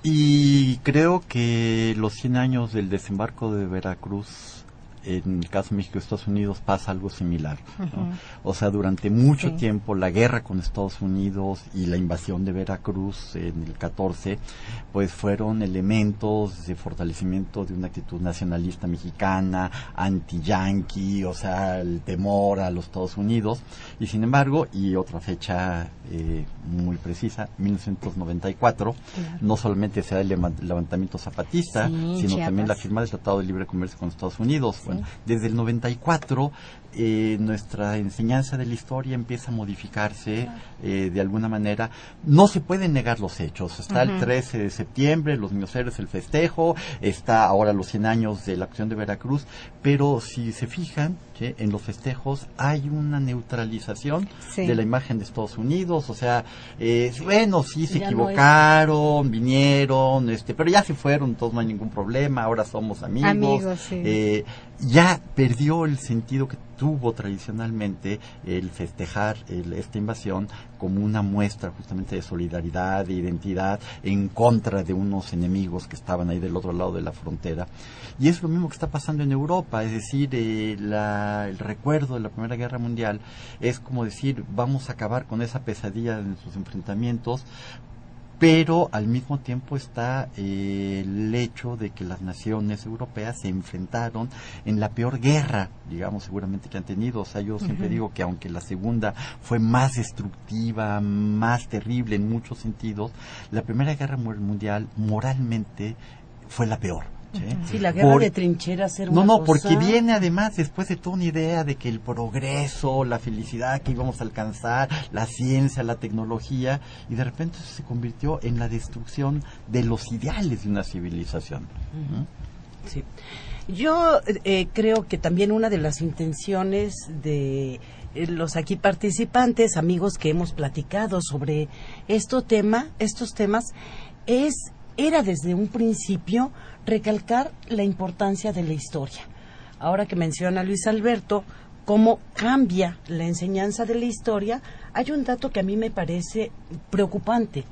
Y creo que los 100 años del desembarco de Veracruz en el caso de México y Estados Unidos pasa algo similar. O sea, durante mucho tiempo la guerra con Estados Unidos y la invasión de Veracruz en el 14, pues fueron elementos de fortalecimiento de una actitud nacionalista mexicana, anti-yanqui, o sea, el temor a los Estados Unidos. Y sin embargo, y otra fecha eh, muy precisa, 1994, no solamente se da el levantamiento zapatista, sino también la firma del Tratado de Libre Comercio con Estados Unidos Bueno, desde el 94 eh, nuestra enseñanza de la historia empieza a modificarse eh, de alguna manera. No se pueden negar los hechos. Está el 13 de septiembre, los héroes, el festejo, está ahora los 100 años de la acción de Veracruz, pero si se fijan, en los festejos hay una neutralización de la imagen de Estados Unidos, o sea, eh, bueno, sí se equivocaron, vinieron, este, pero ya se fueron, todos no hay ningún problema, ahora somos amigos. amigos eh, ya perdió el sentido que tuvo tradicionalmente el festejar esta invasión como una muestra justamente de solidaridad, de identidad en contra de unos enemigos que estaban ahí del otro lado de la frontera. Y es lo mismo que está pasando en Europa, es decir, eh, el recuerdo de la Primera Guerra Mundial es como decir, vamos a acabar con esa pesadilla de sus enfrentamientos pero al mismo tiempo está eh, el hecho de que las naciones europeas se enfrentaron en la peor guerra, digamos, seguramente que han tenido. O sea, yo siempre digo que aunque la segunda fue más destructiva, más terrible en muchos sentidos, la Primera Guerra Mundial moralmente fue la peor ¿sí? la guerra de trincheras era No, no, porque viene además después de toda una idea de que el progreso, la felicidad que íbamos a alcanzar, la ciencia, la tecnología, y de repente se convirtió en la destrucción de los ideales de una civilización. Sí. Yo eh, creo que también una de las intenciones de eh, los aquí participantes, amigos que hemos platicado sobre esto tema, estos temas, es era desde un principio recalcar la importancia de la historia. Ahora que menciona Luis Alberto cómo cambia la enseñanza de la historia, hay un dato que a mí me parece preocupante.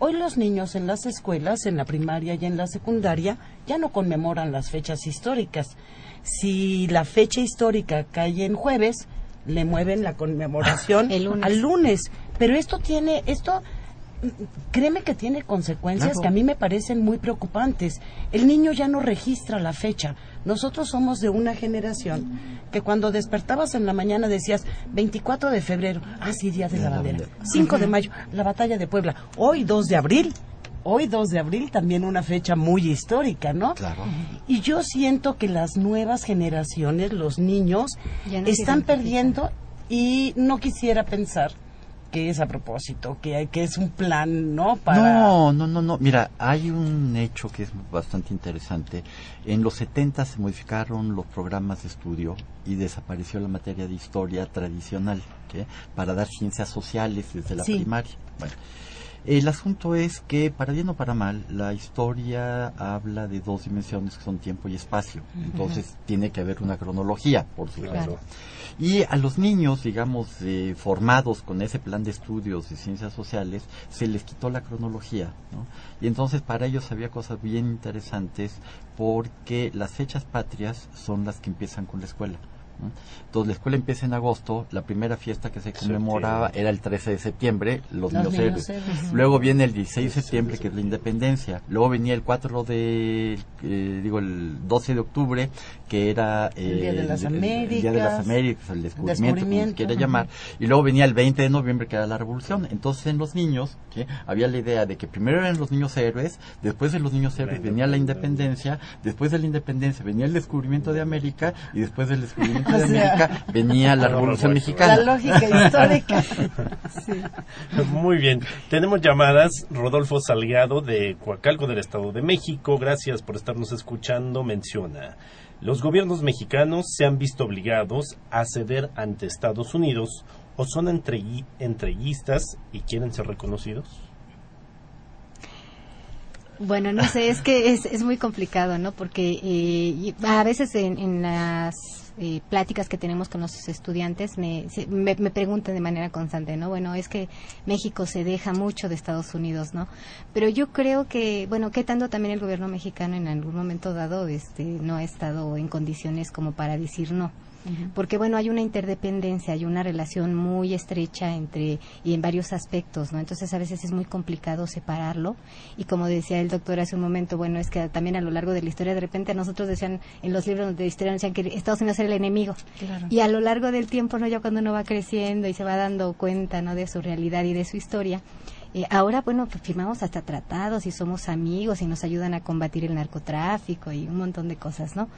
Hoy los niños en las escuelas, en la primaria y en la secundaria, ya no conmemoran las fechas históricas. Si la fecha histórica cae en jueves, le mueven la conmemoración [LAUGHS] al lunes. Pero esto tiene, esto créeme que tiene consecuencias que a mí me parecen muy preocupantes. El niño ya no registra la fecha. Nosotros somos de una generación que cuando despertabas en la mañana decías 24 de febrero, ah, sí, Día de la Bandera. 5 de mayo, la batalla de Puebla. Hoy 2 de abril. Hoy 2 de abril también una fecha muy histórica, ¿no? Claro. Y yo siento que las nuevas generaciones, los niños, están perdiendo y no quisiera pensar que es a propósito, que, que es un plan, ¿no? No, no, no, no. Mira, hay un hecho que es bastante interesante. En los 70 se modificaron los programas de estudio y desapareció la materia de historia tradicional, Para dar ciencias sociales desde la primaria. Bueno. El asunto es que, para bien o para mal, la historia habla de dos dimensiones que son tiempo y espacio. Entonces, tiene que haber una cronología, por supuesto. Y a los niños, digamos, eh, formados con ese plan de estudios de ciencias sociales, se les quitó la cronología, ¿no? Y entonces para ellos había cosas bien interesantes porque las fechas patrias son las que empiezan con la escuela. Entonces la escuela empieza en agosto, la primera fiesta que se conmemoraba era el 13 de septiembre, los, niños héroes. Luego viene el 16 de septiembre, que es la independencia. Luego venía el 4 de, eh, digo, el 12 de octubre, que era el, Día de las Américas, el, Día de las Américas, el descubrimiento, como se quiera llamar. Y luego venía el 20 de noviembre, que era la revolución. Entonces en los niños había la idea de que primero eran los niños héroes, después de los niños héroes venía la independencia, después de la independencia venía el descubrimiento de América y después del descubrimiento de América venía la [LAUGHS] Revolución Mexicana. La lógica histórica. [LAUGHS] Muy bien. Tenemos llamadas. Rodolfo Salgado de Coacalco del Estado de México. Gracias por estarnos escuchando. Menciona. Los gobiernos mexicanos se han visto obligados a ceder ante Estados Unidos o son entreguistas y quieren ser reconocidos. Bueno, no sé, es que es, es muy complicado, ¿no? Porque eh, a veces en las eh, pláticas que tenemos con los estudiantes me, me, preguntan de manera constante, ¿no? Bueno, es que México se deja mucho de Estados Unidos, ¿no? Pero yo creo que, bueno, que tanto también el gobierno mexicano en algún momento dado este, no ha estado en condiciones como para decir no porque bueno, hay una interdependencia, hay una relación muy estrecha entre y en varios aspectos, ¿no? Entonces a veces es muy complicado separarlo y como decía el doctor hace un momento, bueno, es que también a lo largo de la historia de repente a nosotros decían en los libros de historia decían que Estados Unidos era el enemigo. Y a lo largo del tiempo, ¿no? Ya cuando uno va creciendo y se va dando cuenta, ¿no? de su realidad y de su historia, eh, ahora, bueno, pues, firmamos hasta tratados y somos amigos y nos ayudan a combatir el narcotráfico y un montón de cosas, ¿no?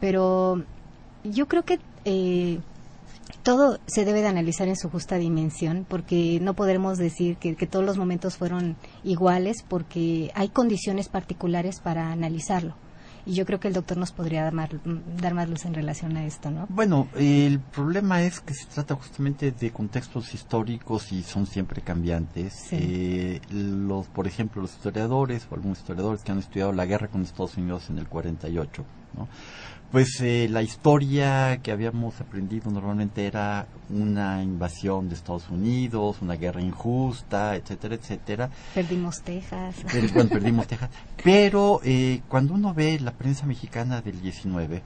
pero yo creo que eh, todo se debe de analizar en su justa dimensión, porque no podremos decir que, que, todos los momentos fueron iguales, porque hay condiciones particulares para analizarlo. Y yo creo que el doctor nos podría dar más, dar más luz en relación a esto, ¿no? Bueno, el problema es que se trata justamente de contextos históricos y son siempre cambiantes. Sí. Eh, los, por ejemplo, los historiadores o algunos historiadores que han estudiado la guerra con Estados Unidos en el 48, ¿no? Pues eh, la historia que habíamos aprendido normalmente era una invasión de Estados Unidos, una guerra injusta, etcétera, etcétera. Perdimos Texas. Pero, bueno, perdimos Texas. Pero eh, cuando uno ve la prensa mexicana del 19,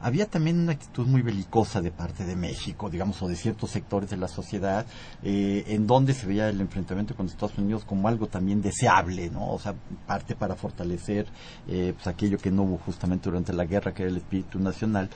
había también una actitud muy belicosa de parte de México, digamos, o de ciertos sectores de la sociedad, eh, en donde se veía el enfrentamiento con Estados Unidos como algo también deseable, ¿no? O sea, parte para fortalecer eh, pues aquello que no hubo justamente durante la guerra, que era el espíritu nacional.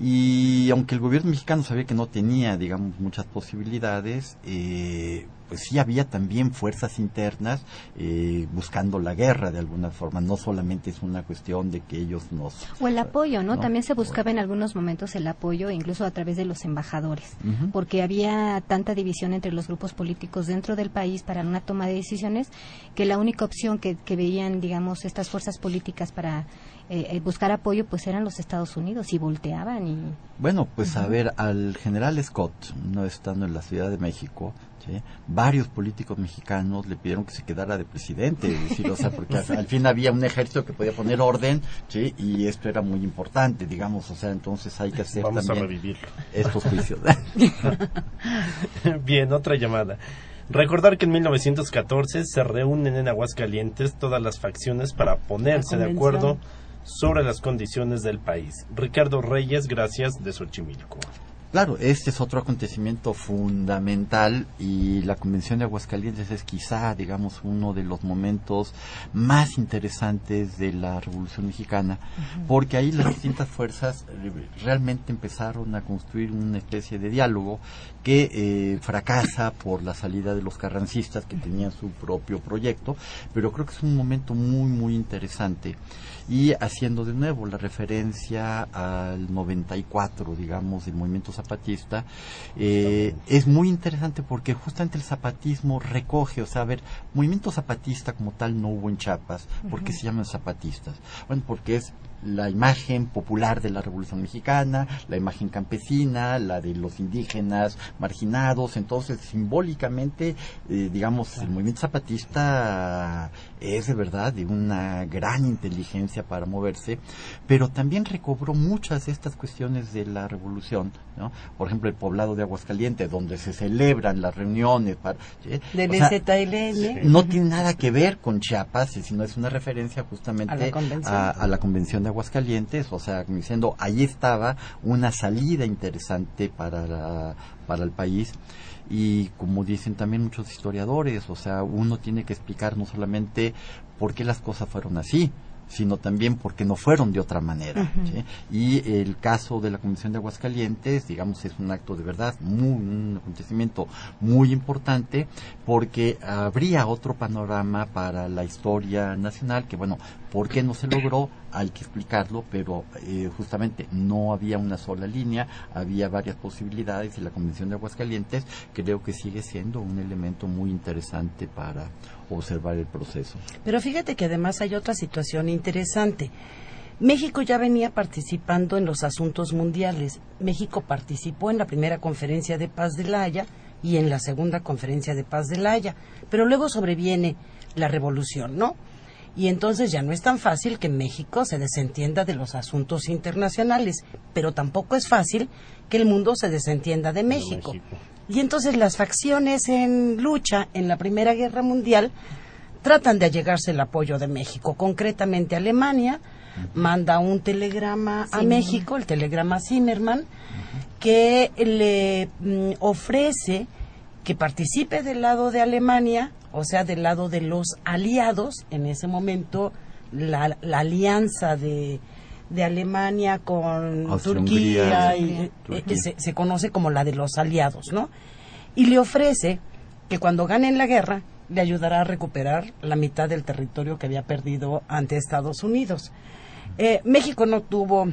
Y aunque el gobierno mexicano sabía que no tenía, digamos, muchas posibilidades, eh, pues sí había también fuerzas internas eh, buscando la guerra de alguna forma. No solamente es una cuestión de que ellos nos... O el apoyo, ¿no? ¿no? También se buscaba en algunos momentos el apoyo, incluso a través de los embajadores, porque había tanta división entre los grupos políticos dentro del país para una toma de decisiones que la única opción que, que veían, digamos, estas fuerzas políticas para eh, buscar apoyo, pues eran los Estados Unidos y volteaban y... Bueno, pues a ver, al general Scott, no estando en la Ciudad de México, ¿sí? varios políticos mexicanos le pidieron que se quedara de presidente, es decir, o sea, porque al, al fin había un ejército que podía poner orden, ¿sí? y esto era muy importante, digamos, o sea, entonces hay que hacer Vamos a revivirlo. estos juicios. [LAUGHS] [LAUGHS] Bien, otra llamada. Recordar que en 1914 se reúnen en Aguascalientes todas las facciones para ponerse de acuerdo sobre las condiciones del país. Ricardo Reyes, gracias de Xochimilco. Claro, este es otro acontecimiento fundamental y la Convención de Aguascalientes es quizá, digamos, uno de los momentos más interesantes de la Revolución Mexicana, porque ahí las distintas fuerzas realmente empezaron a construir una especie de diálogo que eh, fracasa por la salida de los carrancistas que tenían su propio proyecto, pero creo que es un momento muy, muy interesante y haciendo de nuevo la referencia al 94, digamos, del movimiento zapatista, eh, es muy interesante porque justamente el zapatismo recoge, o sea, a ver, movimiento zapatista como tal no hubo en Chiapas, ¿por qué Ujú. se llaman zapatistas? Bueno, porque es la imagen popular de la Revolución Mexicana, la imagen campesina, la de los indígenas marginados, entonces simbólicamente, eh, digamos, el movimiento zapatista es de verdad de una gran inteligencia para moverse, pero también recobró muchas de estas cuestiones de la revolución, ¿no? Por ejemplo, el poblado de Aguascalientes, donde se celebran las reuniones para, EZLN. no tiene nada que ver con Chiapas, sino es una referencia justamente A la convención. a- a la convención de Aguascalientes, o sea, como diciendo, ahí estaba una salida interesante para, la- para el país. Y como dicen también muchos historiadores, o sea, uno tiene que explicar no solamente por qué las cosas fueron así, sino también por qué no fueron de otra manera. Y el caso de la Convención de Aguascalientes, digamos, es un acto de verdad, muy, un acontecimiento muy importante, porque habría otro panorama para la historia nacional, que bueno, ¿por qué no se logró? Hay que explicarlo, pero eh, justamente no había una sola línea, había varias posibilidades y la Convención de Aguascalientes creo que sigue siendo un elemento muy interesante para observar el proceso. Pero fíjate que además hay otra situación interesante. México ya venía participando en los asuntos mundiales. México participó en la primera conferencia de paz de La Haya y en la segunda conferencia de paz de La Haya. Pero luego sobreviene la revolución, ¿no? Y entonces ya no es tan fácil que México se desentienda de los asuntos internacionales, pero tampoco es fácil que el mundo se desentienda de México. Y entonces las facciones en lucha en la Primera Guerra Mundial tratan de allegarse el apoyo de México. Concretamente Alemania manda un telegrama a. México, el telegrama Zimmerman, que le mm, ofrece que participe del lado de Alemania, o sea, del lado de los aliados, en ese momento la, la alianza de, de Alemania con Turquía, y, Turquía. eh, que se, se conoce como la de los aliados, ¿no? Y le ofrece que cuando ganen la guerra le ayudará a recuperar la mitad del territorio que había perdido ante Estados Unidos. Eh, México no tuvo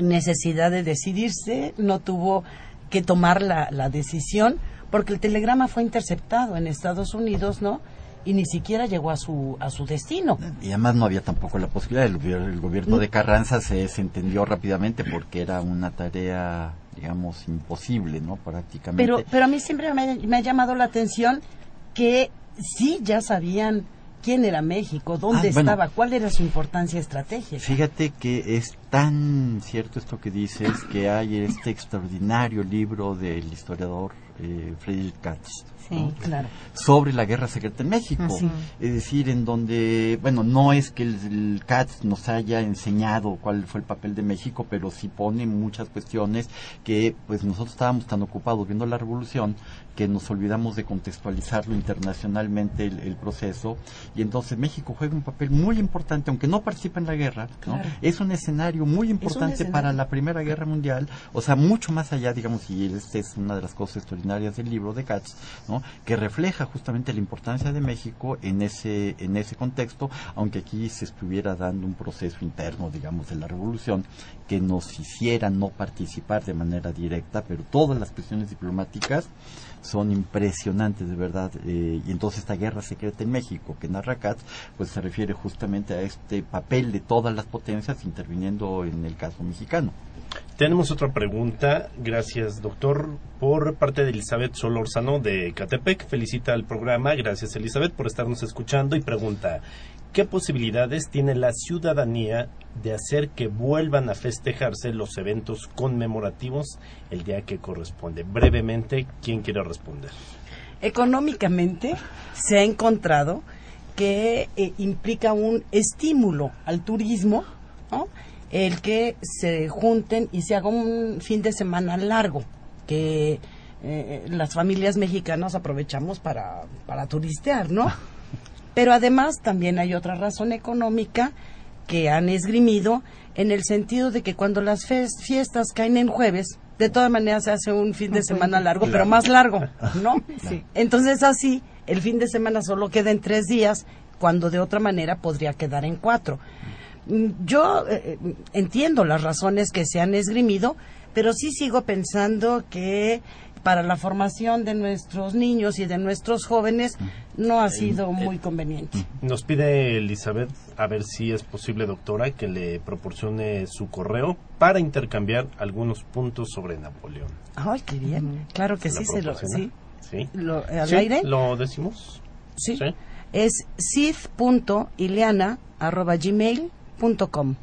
necesidad de decidirse, no tuvo que tomar la, la decisión, porque el telegrama fue interceptado en Estados Unidos, ¿no? y ni siquiera llegó a su a su destino. Y además no había tampoco la posibilidad. El, el gobierno de Carranza se desentendió rápidamente porque era una tarea, digamos, imposible, ¿no? Prácticamente. Pero, pero a mí siempre me, me ha llamado la atención que sí ya sabían quién era México, dónde Ah, bueno. estaba, cuál era su importancia estratégica. Fíjate que es tan cierto esto que dices que hay este extraordinario libro del historiador eh, Friedrich Katz. Sí, ¿no? claro. sobre la guerra secreta en México. Ah, sí. Es decir, en donde, bueno, no es que el, el Katz nos haya enseñado cuál fue el papel de México, pero sí pone muchas cuestiones que pues nosotros estábamos tan ocupados viendo la revolución que nos olvidamos de contextualizarlo internacionalmente el, el proceso y entonces México juega un papel muy importante aunque no participa en la guerra ¿no? Es un escenario muy importante escenario. para la primera guerra mundial o sea mucho más allá digamos y esta es una de las cosas extraordinarias del libro de Katz ¿no? que refleja justamente la importancia de México en ese en ese contexto aunque aquí se estuviera dando un proceso interno digamos de la revolución que nos hiciera no participar de manera directa pero todas las cuestiones diplomáticas son impresionantes de verdad. Eh, y entonces esta guerra secreta en México que narra Katz pues se refiere justamente a este papel de todas las potencias interviniendo en el caso mexicano. Tenemos otra pregunta, gracias doctor, por parte de Elizabeth Solórzano de Catepec. Felicita al programa, gracias Elizabeth por estarnos escuchando y pregunta, ¿qué posibilidades tiene la ciudadanía de hacer que vuelvan a festejarse los eventos conmemorativos el día que corresponde? Brevemente, ¿quién quiere responder? Económicamente se ha encontrado que eh, implica un estímulo al turismo, ¿no? el que se junten y se haga un fin de semana largo, que eh, las familias mexicanas aprovechamos para, para turistear, ¿no? Pero además también hay otra razón económica que han esgrimido en el sentido de que cuando las fiestas caen en jueves, de todas maneras se hace un fin de semana largo, pero más largo, [LAUGHS] ¿no? Sí. Entonces así, el fin de semana solo queda en tres días, cuando de otra manera podría quedar en cuatro. Mm, Yo eh, eh, entiendo las razones que se han esgrimido, pero sí sigo pensando que para la formación de nuestros niños y de nuestros jóvenes no ha sido muy conveniente. Nos pide Elizabeth a ver si es posible, doctora, que le proporcione su correo para intercambiar algunos puntos sobre Napoleón. Ay, qué bien. Claro que ¿Se sí, se lo, sí. Sí. Lo- ¿Al Sí, aire? ¿Lo decimos? Sí. Es sid.ileana.gmail.com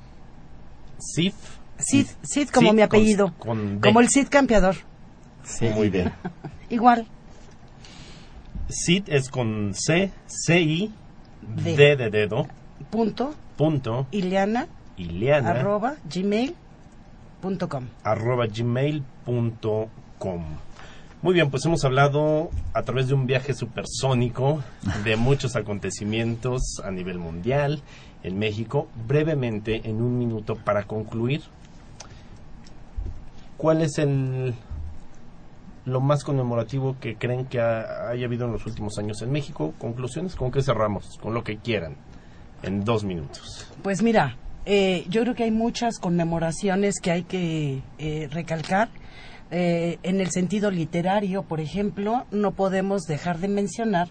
Cid. Sid, Sid como Cid mi con- apellido. con D. como el Cid campeador. Sí, Muy bien. [LAUGHS] Igual. Cid es con C, C, I, D. D de dedo, Punto. punto, Ileana. Ileana, Arroba gmail.com. arroba gmail.com. Muy bien, pues hemos hablado a través de un viaje supersónico de [LAUGHS] muchos acontecimientos a nivel mundial en México. Brevemente, en un minuto, para concluir, ¿cuál es el lo más conmemorativo que creen que ha- haya habido en los últimos años en México? Conclusiones, ¿con qué cerramos? Con lo que quieran, en dos minutos. Pues mira, eh, yo creo que hay muchas conmemoraciones que hay que eh, recalcar. Eh, en el sentido literario, por ejemplo, no podemos dejar de mencionar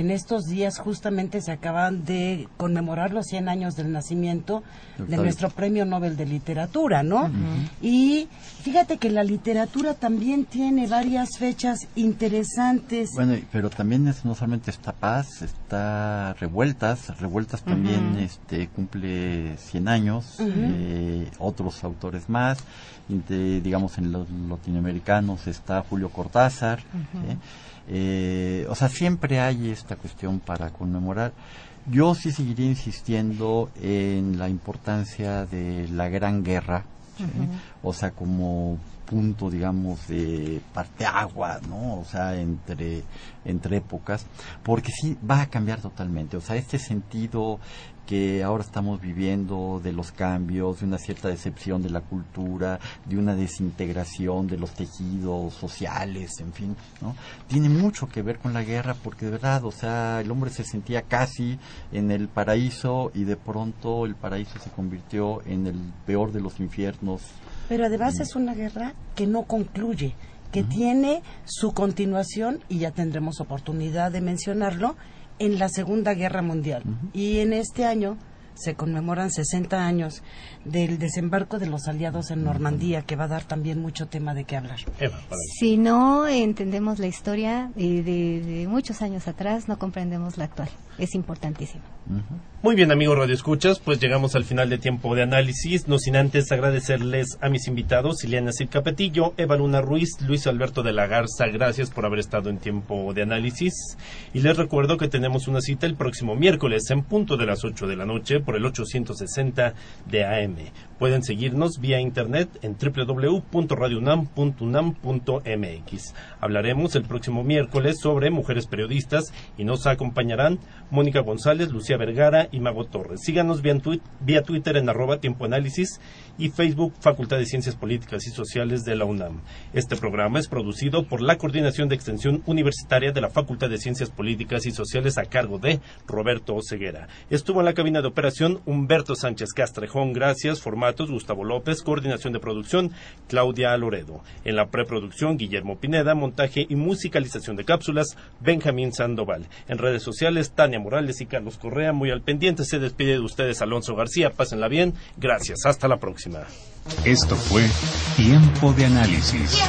en estos días justamente se acaban de conmemorar los 100 años del nacimiento de nuestro Premio Nobel de Literatura, ¿no? Y fíjate que la literatura también tiene varias fechas interesantes. Bueno, pero también es, no solamente está Paz, está Revueltas. Revueltas también este, cumple 100 años. Eh, otros autores más. De- digamos, en los latinoamericanos está Julio Cortázar. ¿eh? Eh, o sea, siempre hay esta cuestión para conmemorar. Yo sí seguiría insistiendo en la importancia de la Gran Guerra, o sea, como punto, digamos, de parteagua, ¿no? O sea, entre, entre épocas, porque sí va a cambiar totalmente. O sea, este sentido que ahora estamos viviendo, de los cambios, de una cierta decepción de la cultura, de una desintegración de los tejidos sociales, en fin, ¿no? Tiene mucho que ver con la guerra porque de verdad, o sea, el hombre se sentía casi en el paraíso y de pronto el paraíso se convirtió en el peor de los infiernos. Pero además es una guerra que no concluye, que tiene su continuación y ya tendremos oportunidad de mencionarlo en la Segunda Guerra Mundial. Y en este año se conmemoran 60 años del desembarco de los aliados en Normandía, que va a dar también mucho tema de qué hablar. si no entendemos la historia de, de muchos años atrás, no comprendemos la actual. Es importantísimo. Muy bien, amigos Radio Escuchas, pues llegamos al final de tiempo de análisis. No sin antes agradecerles a mis invitados, Ileana Cid Capetillo, Eva Luna Ruiz, Luis Alberto de la Garza. Gracias por haber estado en tiempo de análisis. Y les recuerdo que tenemos una cita el próximo miércoles en punto de las 8 de la noche por el 860 de AM. Pueden seguirnos vía internet en www.radiounam.unam.mx. Hablaremos el próximo miércoles sobre mujeres periodistas y nos acompañarán Mónica González, Lucía Vergara y Mago Torres. Síganos vía, Twitter en arroba tiempo y Facebook Facultad de Ciencias Políticas y Sociales de la UNAM. Este programa es producido por la Coordinación de Extensión Universitaria de la Facultad de Ciencias Políticas y Sociales a cargo de Roberto Oceguera. Estuvo en la cabina de operación Humberto Sánchez Castrejón. Gracias. Formatos Gustavo López. Coordinación de producción Claudia Loredo. En la preproducción Guillermo Pineda. Montaje y musicalización de cápsulas Benjamín Sandoval. En redes sociales Tania Morales y Carlos Correa. Muy al pendiente. Se despide de ustedes Alonso García. Pásenla bien. Gracias. Hasta la próxima. Esto fue Tiempo de Análisis.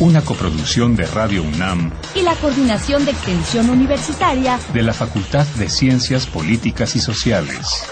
Una coproducción de Radio UNAM y la Coordinación de Extensión Universitaria de la Facultad de Ciencias Políticas y Sociales.